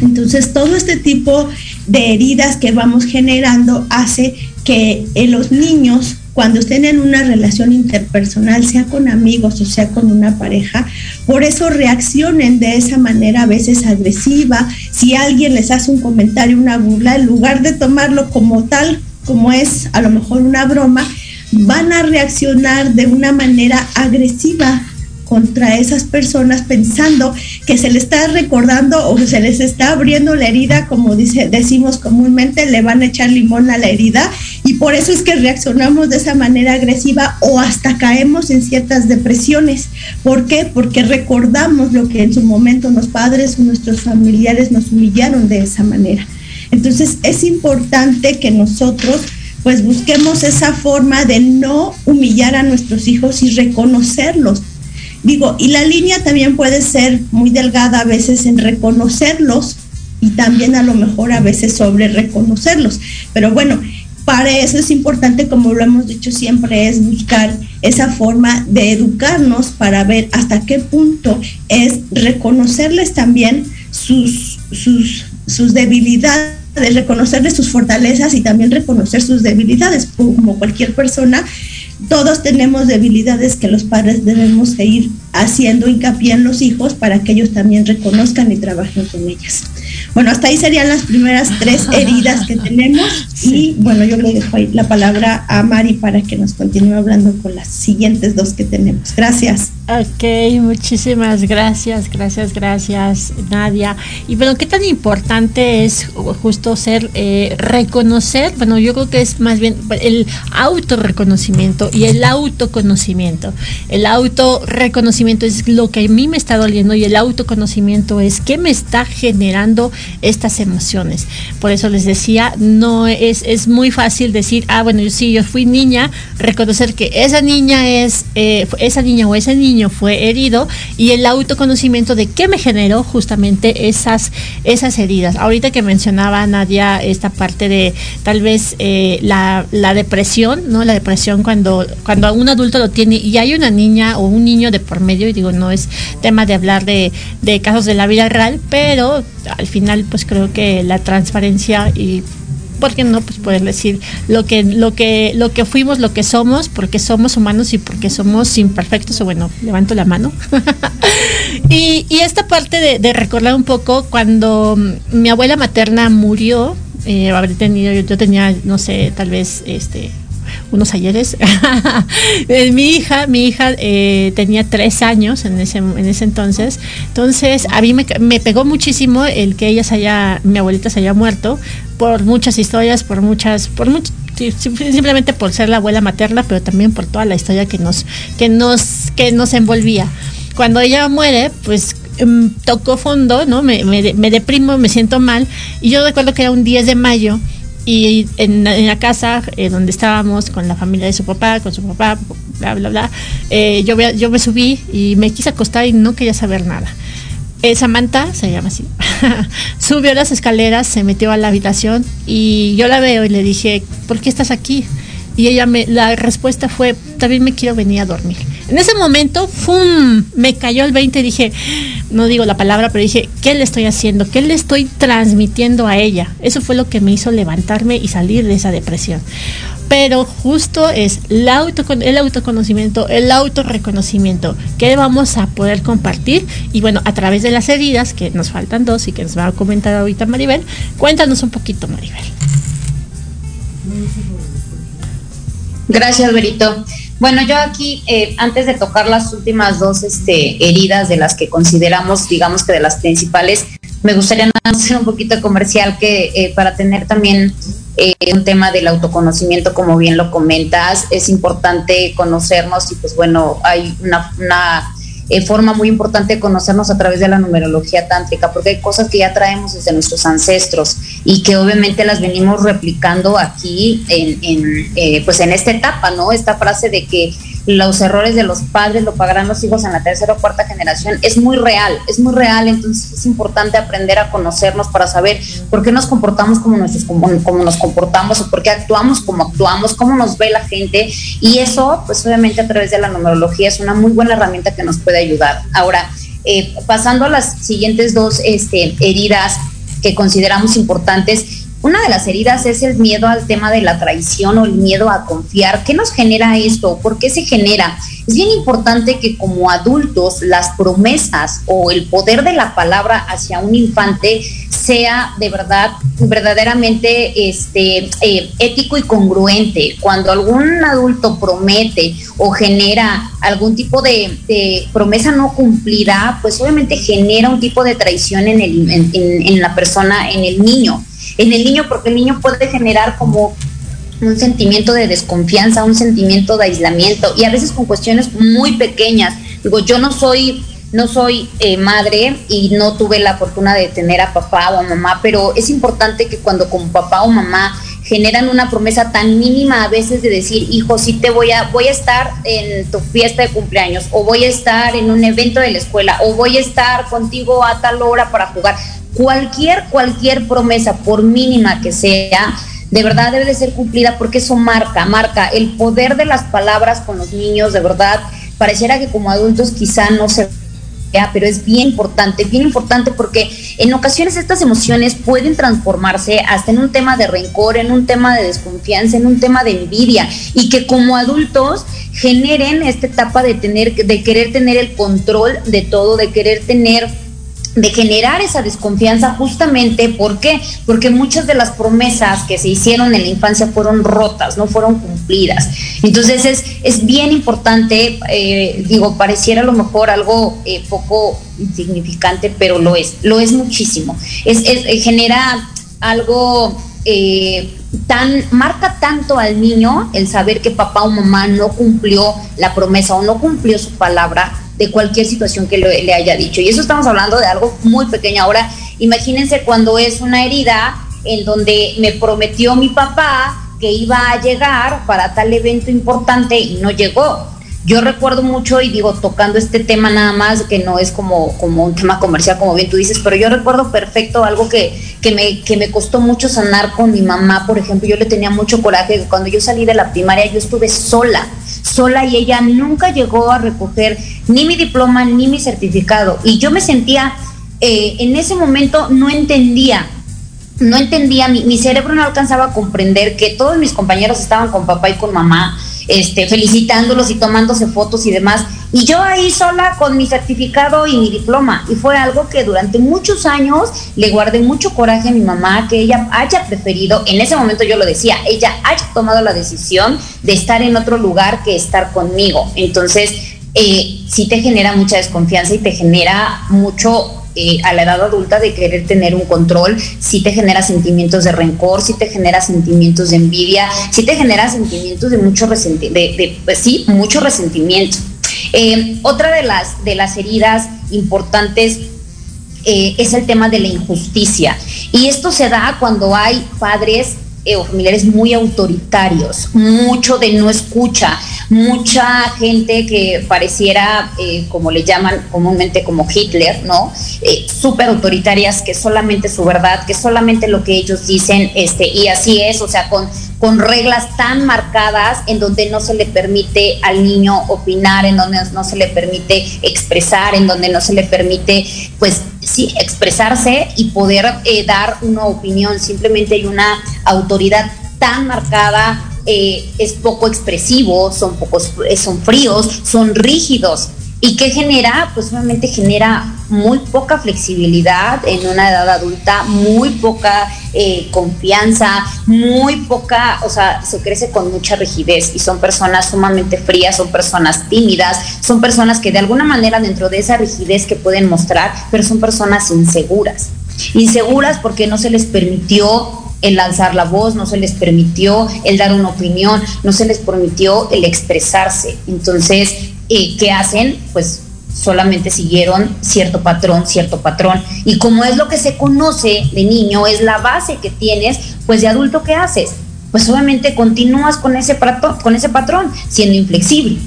Entonces todo este tipo de heridas que vamos generando hace que en los niños cuando estén en una relación interpersonal, sea con amigos o sea con una pareja, por eso reaccionen de esa manera a veces agresiva. Si alguien les hace un comentario, una burla, en lugar de tomarlo como tal, como es a lo mejor una broma, van a reaccionar de una manera agresiva contra esas personas pensando que se les está recordando o se les está abriendo la herida, como dice, decimos comúnmente, le van a echar limón a la herida y por eso es que reaccionamos de esa manera agresiva o hasta caemos en ciertas depresiones. ¿Por qué? Porque recordamos lo que en su momento los padres o nuestros familiares nos humillaron de esa manera. Entonces es importante que nosotros pues busquemos esa forma de no humillar a nuestros hijos y reconocerlos. Digo, y la línea también puede ser muy delgada a veces en reconocerlos y también a lo mejor a veces sobre reconocerlos. Pero bueno, para eso es importante, como lo hemos dicho siempre, es buscar esa forma de educarnos para ver hasta qué punto es reconocerles también sus, sus, sus debilidades reconocerles sus fortalezas y también reconocer sus debilidades. Como cualquier persona, todos tenemos debilidades que los padres debemos ir haciendo hincapié en los hijos para que ellos también reconozcan y trabajen con ellas. Bueno, hasta ahí serían las primeras tres heridas que tenemos y bueno, yo le dejo ahí la palabra a Mari para que nos continúe hablando con las siguientes dos que tenemos. Gracias. Ok, muchísimas gracias, gracias, gracias, Nadia. Y bueno, ¿qué tan importante es justo ser, eh, reconocer? Bueno, yo creo que es más bien el autorreconocimiento y el autoconocimiento. El autorreconocimiento es lo que a mí me está doliendo y el autoconocimiento es qué me está generando estas emociones. Por eso les decía, no es, es muy fácil decir, ah, bueno, yo sí, yo fui niña, reconocer que esa niña es, eh, esa niña o ese niño fue herido y el autoconocimiento de qué me generó justamente esas, esas heridas. Ahorita que mencionaba Nadia esta parte de tal vez eh, la, depresión, ¿no? La depresión cuando, cuando un adulto lo tiene y hay una niña o un niño de por medio, y digo, no es tema de hablar de, de casos de la vida real, pero al final pues creo que la transparencia y ¿por qué no pues poder decir lo que lo que lo que fuimos, lo que somos, porque somos humanos y porque somos imperfectos o bueno, levanto la mano. y, esta parte de, recordar un poco cuando mi abuela materna murió, eh, tenido, yo tenía, no sé, tal vez este unos ayeres. Eh, mi hija, mi hija eh, tenía tres años en ese, en ese entonces. Entonces, a mí me, me, pegó muchísimo el que ella se haya, mi abuelita se haya muerto, por muchas historias, por muchas, por mucho, simplemente por ser la abuela materna, pero también por toda la historia que nos, que nos, que nos envolvía. Cuando ella muere, pues em, tocó fondo, ¿no? Me, me, me, deprimo, me siento mal. Y yo recuerdo que era un 10 de mayo y en, la casa eh, donde estábamos con la familia de su papá, con su papá, bla, bla, bla, eh, yo, yo me subí y me quise acostar y no quería saber nada. Eh, Samantha, se llama así, subió las escaleras, se metió a la habitación y yo la veo y le dije, ¿por qué estás aquí? Y ella me, la respuesta fue, también me quiero venir a dormir. En ese momento, ¡fum! Me cayó el 20 y dije, no digo la palabra, pero dije, ¿qué le estoy haciendo? ¿Qué le estoy transmitiendo a ella? Eso fue lo que me hizo levantarme y salir de esa depresión pero justo es el, el autoconocimiento, el autorreconocimiento que vamos a poder compartir y bueno, a través de las heridas, que nos faltan dos y que nos va a comentar ahorita Maribel, cuéntanos un poquito Maribel. Gracias, Berito. Bueno, yo aquí, eh, antes de tocar las últimas dos este, heridas de las que consideramos, digamos que de las principales, me gustaría hacer un poquito comercial que eh, para tener también eh, un tema del autoconocimiento, como bien lo comentas, es importante conocernos y pues bueno, hay una, una eh, forma muy importante de conocernos a través de la numerología tántrica, porque hay cosas que ya traemos desde nuestros ancestros y que obviamente las venimos replicando aquí en, en eh, pues en esta etapa, ¿no? Esta frase de que los errores de los padres lo pagarán los hijos en la tercera o cuarta generación, es muy real, es muy real, entonces es importante aprender a conocernos para saber por qué nos comportamos como, nuestros, como, nos comportamos o por qué actuamos como actuamos, cómo nos ve la gente y eso pues obviamente a través de la numerología es una muy buena herramienta que nos puede ayudar. Ahora, eh, pasando a las siguientes dos este, heridas que consideramos importantes, una de las heridas es el miedo al tema de la traición o el miedo a confiar. ¿Qué nos genera esto? ¿Por qué se genera? Es bien importante que como adultos las promesas o el poder de la palabra hacia un infante sea de verdad, verdaderamente este, eh, ético y congruente. Cuando algún adulto promete o genera algún tipo de, promesa no cumplida, pues obviamente genera un tipo de traición en, el, en la persona, en el niño en el niño, porque el niño puede generar como un sentimiento de desconfianza, un sentimiento de aislamiento y a veces con cuestiones muy pequeñas. Digo, yo no soy no soy eh, madre y no tuve la fortuna de tener a papá o a mamá, pero es importante que cuando como papá o mamá generan una promesa tan mínima a veces de decir, hijo, sí te voy a, voy a estar en tu fiesta de cumpleaños, o voy a estar en un evento de la escuela, o voy a estar contigo a tal hora para jugar. Cualquier, cualquier promesa, por mínima que sea, de verdad debe de ser cumplida porque eso marca, marca el poder de las palabras con los niños, de verdad, pareciera que como adultos quizá no se pero es bien importante, bien importante porque en ocasiones estas emociones pueden transformarse hasta en un tema de rencor, en un tema de desconfianza, en un tema de envidia. Y que como adultos generen esta etapa de tener de querer tener el control de todo, de querer tener de generar esa desconfianza justamente, ¿por qué? Porque muchas de las promesas que se hicieron en la infancia fueron rotas, no fueron cumplidas. Entonces es, es bien importante, eh, digo, pareciera a lo mejor algo eh, poco insignificante, pero lo es, lo es muchísimo. Es, es genera algo eh, tan, marca tanto al niño el saber que papá o mamá no cumplió la promesa o no cumplió su palabra de cualquier situación que le, haya dicho. Y eso estamos hablando de algo muy pequeño. Ahora, imagínense cuando es una herida en donde me prometió mi papá que iba a llegar para tal evento importante y no llegó. Yo recuerdo mucho y digo, tocando este tema nada más, que no es como, como un tema comercial, como bien tú dices, pero yo recuerdo perfecto algo que, que, me, que me costó mucho sanar con mi mamá, por ejemplo, yo le tenía mucho coraje, cuando yo salí de la primaria yo estuve sola, sola y ella nunca llegó a recoger ni mi diploma ni mi certificado. Y yo me sentía, eh, en ese momento no entendía, no entendía, mi, mi, cerebro no alcanzaba a comprender que todos mis compañeros estaban con papá y con mamá, este, felicitándolos y tomándose fotos y demás. Y yo ahí sola con mi certificado y mi diploma. Y fue algo que durante muchos años le guardé mucho coraje a mi mamá, que ella haya preferido, en ese momento yo lo decía, ella haya tomado la decisión de estar en otro lugar que estar conmigo. Entonces, eh, sí te genera mucha desconfianza y te genera mucho eh, a la edad adulta de querer tener un control, si te genera sentimientos de rencor, si te genera sentimientos de envidia, si te genera sentimientos de mucho resentimiento, de, pues sí. Eh, otra de las, de las heridas importantes eh, es el tema de la injusticia. Y esto se da cuando hay padres o familiares muy autoritarios, mucho de no escucha, mucha gente que pareciera, eh, como le llaman comúnmente como Hitler, ¿no? Eh, súper autoritarias, que solamente su verdad, que solamente lo que ellos dicen, este, y así es, o sea, con, con reglas tan marcadas en donde no se le permite al niño opinar, en donde no se le permite expresar, en donde no se le permite, pues, sí, expresarse y poder eh, dar una opinión. Simplemente hay una autoridad tan marcada eh, es poco expresivo, son, pocos, eh, son fríos, son rígidos. ¿Y qué genera? Pues obviamente genera muy poca flexibilidad en una edad adulta, muy poca eh, confianza, muy poca, o sea, se crece con mucha rigidez y son personas sumamente frías, son personas tímidas, son personas que de alguna manera dentro de esa rigidez que pueden mostrar, pero son personas inseguras. Inseguras porque no se les permitió el lanzar la voz, no se les permitió el dar una opinión, no se les permitió el expresarse. Entonces, eh, ¿qué hacen? Pues solamente siguieron cierto patrón, cierto patrón. Y como es lo que se conoce de niño, es la base que tienes, pues de adulto, ¿qué haces? Pues obviamente continúas con ese, patrón, con ese patrón, siendo inflexible,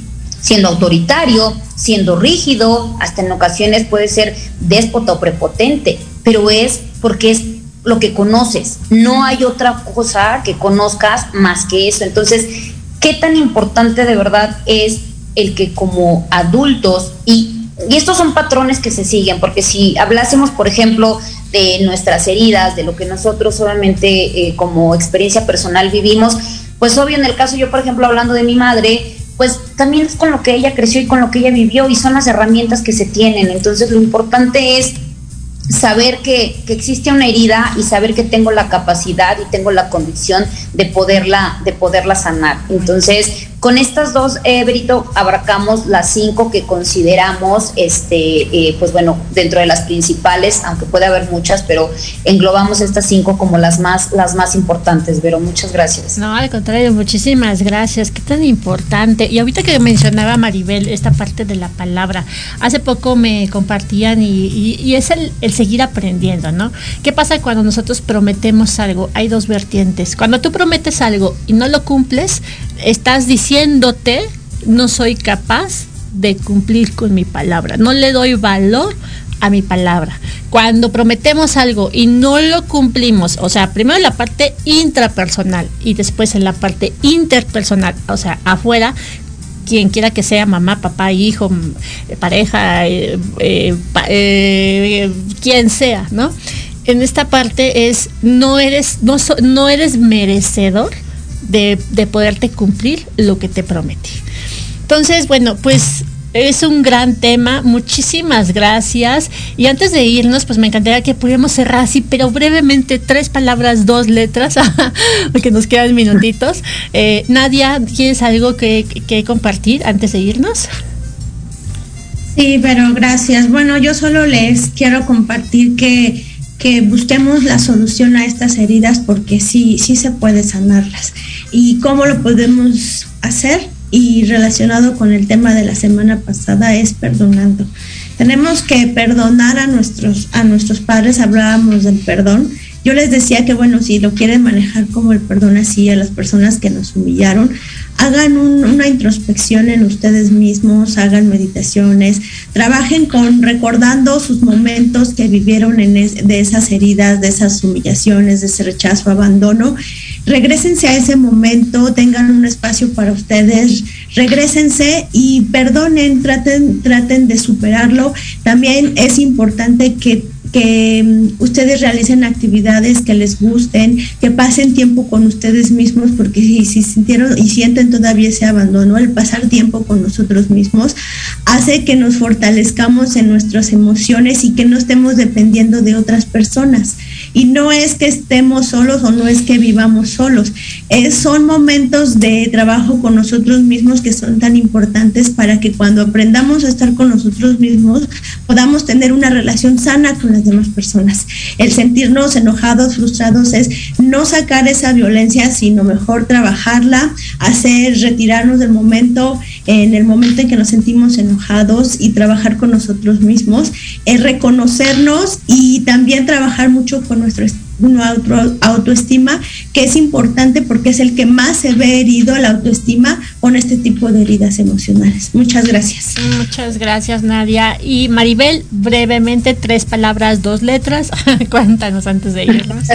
siendo autoritario, siendo rígido, hasta en ocasiones puede ser déspota o prepotente, pero es porque es lo que conoces. No hay otra cosa que conozcas más que eso. Entonces, ¿qué tan importante de verdad es el que como adultos, y, y estos son patrones que se siguen, porque si hablásemos, por ejemplo, de nuestras heridas, de lo que nosotros solamente eh, como experiencia personal vivimos, pues obvio en el caso yo, por ejemplo, hablando de mi madre, pues también es con lo que ella creció y con lo que ella vivió y son las herramientas que se tienen. Entonces lo importante es saber que, existe una herida y saber que tengo la capacidad y tengo la condición de poderla, de poderla sanar. Entonces, Con estas dos, eh, Brito, abarcamos las cinco que consideramos, este, eh, pues bueno, dentro de las principales, aunque puede haber muchas, pero englobamos estas cinco como las más, las más importantes. Pero muchas gracias. No, al contrario, muchísimas gracias. Qué tan importante. Y ahorita que mencionaba Maribel esta parte de la palabra, hace poco me compartían y, es el, el seguir aprendiendo, ¿no? ¿Qué pasa cuando nosotros prometemos algo? Hay dos vertientes. Cuando tú prometes algo y no lo cumples, estás diciéndote, no soy capaz de cumplir con mi palabra, no le doy valor a mi palabra. Cuando prometemos algo y no lo cumplimos, o sea, primero en la parte intrapersonal y después en la parte interpersonal, o sea, afuera, quien quiera que sea, mamá, papá, hijo, pareja, eh, eh, eh, quien sea, ¿no? En esta parte es, no eres, no, no eres merecedor de, de poderte cumplir lo que te prometí. Entonces, bueno, pues es un gran tema, muchísimas gracias. Y antes de irnos, pues me encantaría que pudiéramos cerrar así, pero brevemente, tres palabras, dos letras, porque nos quedan minutitos. Eh, Nadia, ¿tienes algo que, que, compartir antes de irnos? Sí, pero gracias. Bueno, yo solo les quiero compartir que que busquemos la solución a estas heridas porque sí, sí se puede sanarlas. ¿Y cómo lo podemos hacer? Y relacionado con el tema de la semana pasada es perdonando. Tenemos que perdonar a nuestros, a nuestros padres, hablábamos del perdón. Yo les decía que bueno, si lo quieren manejar como el perdón así a las personas que nos humillaron, hagan una introspección en ustedes mismos, hagan meditaciones, trabajen con recordando sus momentos que vivieron de esas heridas, de esas humillaciones, de ese rechazo, abandono. Regrésense a ese momento, tengan un espacio para ustedes, regrésense y perdonen, traten, traten de superarlo. También es importante que que mm, ustedes realicen actividades que les gusten, que pasen tiempo con ustedes mismos, porque si, si, sintieron y sienten todavía ese abandono, el pasar tiempo con nosotros mismos hace que nos fortalezcamos en nuestras emociones y que no estemos dependiendo de otras personas. Y no es que estemos solos o no es que vivamos solos, son momentos de trabajo con nosotros mismos que son tan importantes para que cuando aprendamos a estar con nosotros mismos podamos tener una relación sana con las demás personas. El sentirnos enojados, frustrados es no sacar esa violencia, sino mejor trabajarla, hacer, retirarnos del momento, en el momento en que nos sentimos enojados y trabajar con nosotros mismos, es reconocernos y también trabajar mucho con nuestro autoestima, que es importante porque es el que más se ve herido la autoestima con este tipo de heridas emocionales. Muchas gracias. Muchas gracias, Nadia. Y Maribel, brevemente, tres palabras, dos letras. Cuéntanos antes de irnos.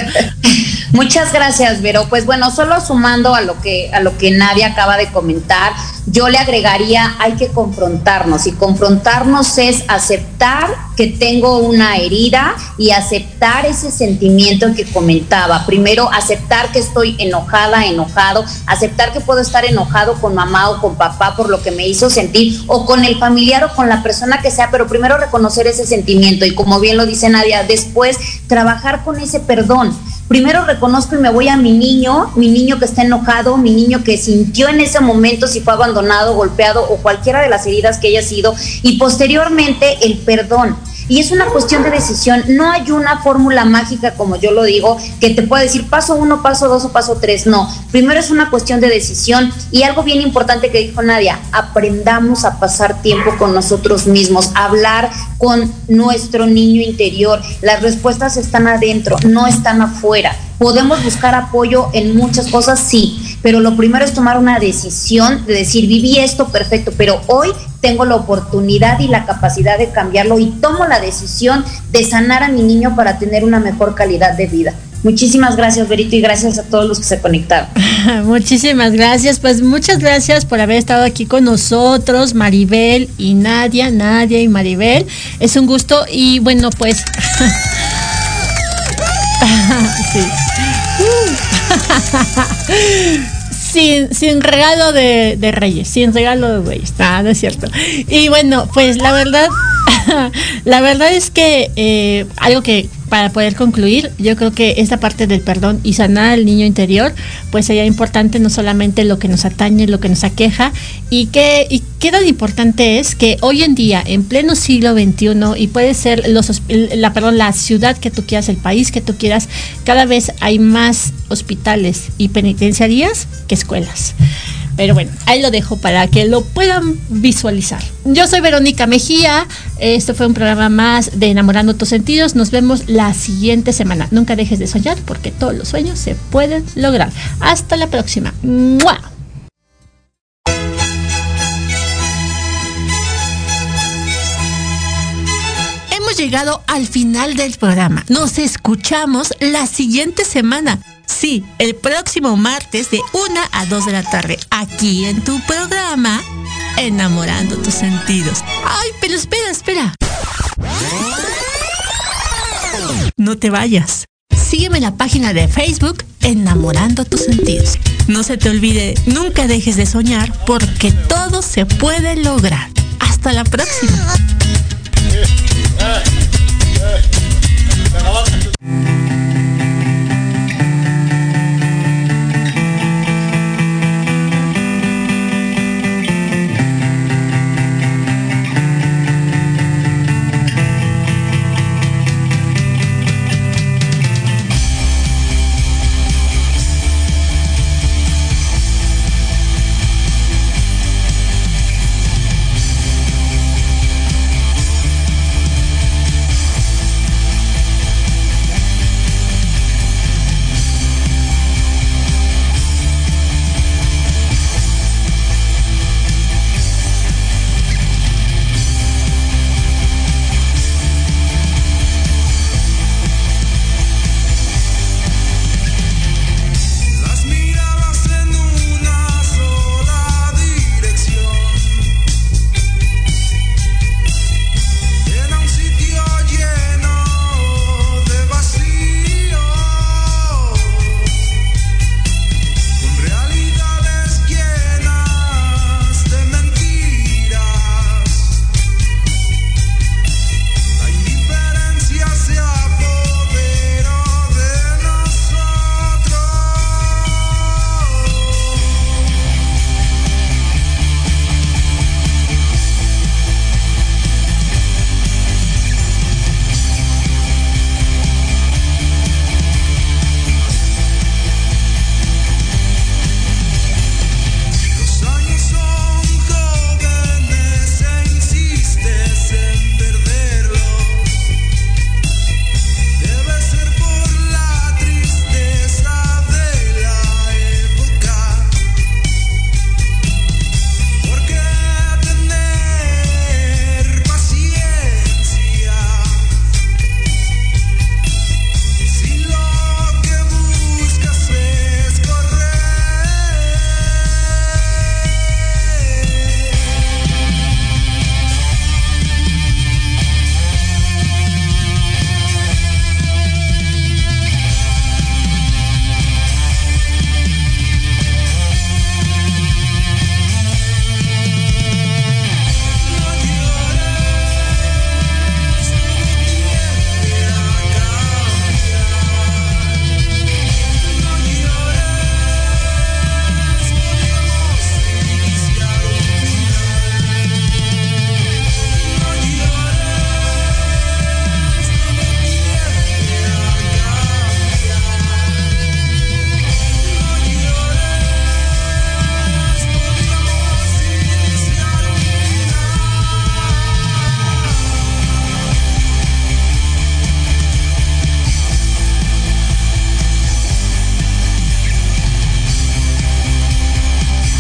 Muchas gracias, Vero. Pues bueno, solo sumando a lo que a lo que Nadia acaba de comentar, yo le agregaría hay que confrontarnos y confrontarnos es aceptar que tengo una herida y aceptar ese sentimiento que comentaba. Primero, aceptar que estoy enojada, enojado, aceptar que puedo estar enojado con mamá o con papá por lo que me hizo sentir o con el familiar o con la persona que sea, pero primero reconocer ese sentimiento y como bien lo dice Nadia, después trabajar con ese perdón. Primero reconozco y me voy a mi niño, mi niño que está enojado, mi niño que sintió en ese momento si fue abandonado, golpeado o cualquiera de las heridas que haya sido y posteriormente el perdón y es una cuestión de decisión. No hay una fórmula mágica, como yo lo digo, que te pueda decir paso uno, paso dos o paso tres. No, primero es una cuestión de decisión y algo bien importante que dijo Nadia, aprendamos a pasar tiempo con nosotros mismos, hablar con nuestro niño interior. Las respuestas están adentro, no están afuera. Podemos buscar apoyo en muchas cosas, sí, pero lo primero es tomar una decisión de decir, viví esto perfecto, pero hoy tengo la oportunidad y la capacidad de cambiarlo y tomo la decisión de sanar a mi niño para tener una mejor calidad de vida. Muchísimas gracias, Berito, y gracias a todos los que se conectaron. Muchísimas gracias. Pues muchas gracias por haber estado aquí con nosotros, Maribel y Nadia, Nadia y Maribel. Es un gusto y bueno, pues... sí. sin, regalo de, reyes, sin regalo de reyes, nada, es cierto. Y bueno, pues la verdad, la verdad es que eh, algo que para poder concluir, yo creo que esta parte del perdón y sanar al niño interior, pues sería importante no solamente lo que nos atañe, lo que nos aqueja, y que y qué tan importante es que hoy en día, en pleno siglo XXI, y puede ser los, la, la ciudad que tú quieras, el país que tú quieras, cada vez hay más hospitales y penitenciarías que escuelas. Pero bueno, ahí lo dejo para que lo puedan visualizar. Yo soy Verónica Mejía. Esto fue un programa más de Enamorando tus sentidos. Nos vemos la siguiente semana. Nunca dejes de soñar porque todos los sueños se pueden lograr. Hasta la próxima. Hemos llegado al final del programa. Nos escuchamos la siguiente semana. Sí, el próximo martes de 1 a 2 de la tarde, aquí en tu programa, Enamorando tus sentidos. Ay, pero espera, espera. No te vayas. Sígueme en la página de Facebook Enamorando tus sentidos. No se te olvide, nunca dejes de soñar porque todo se puede lograr. Hasta la próxima.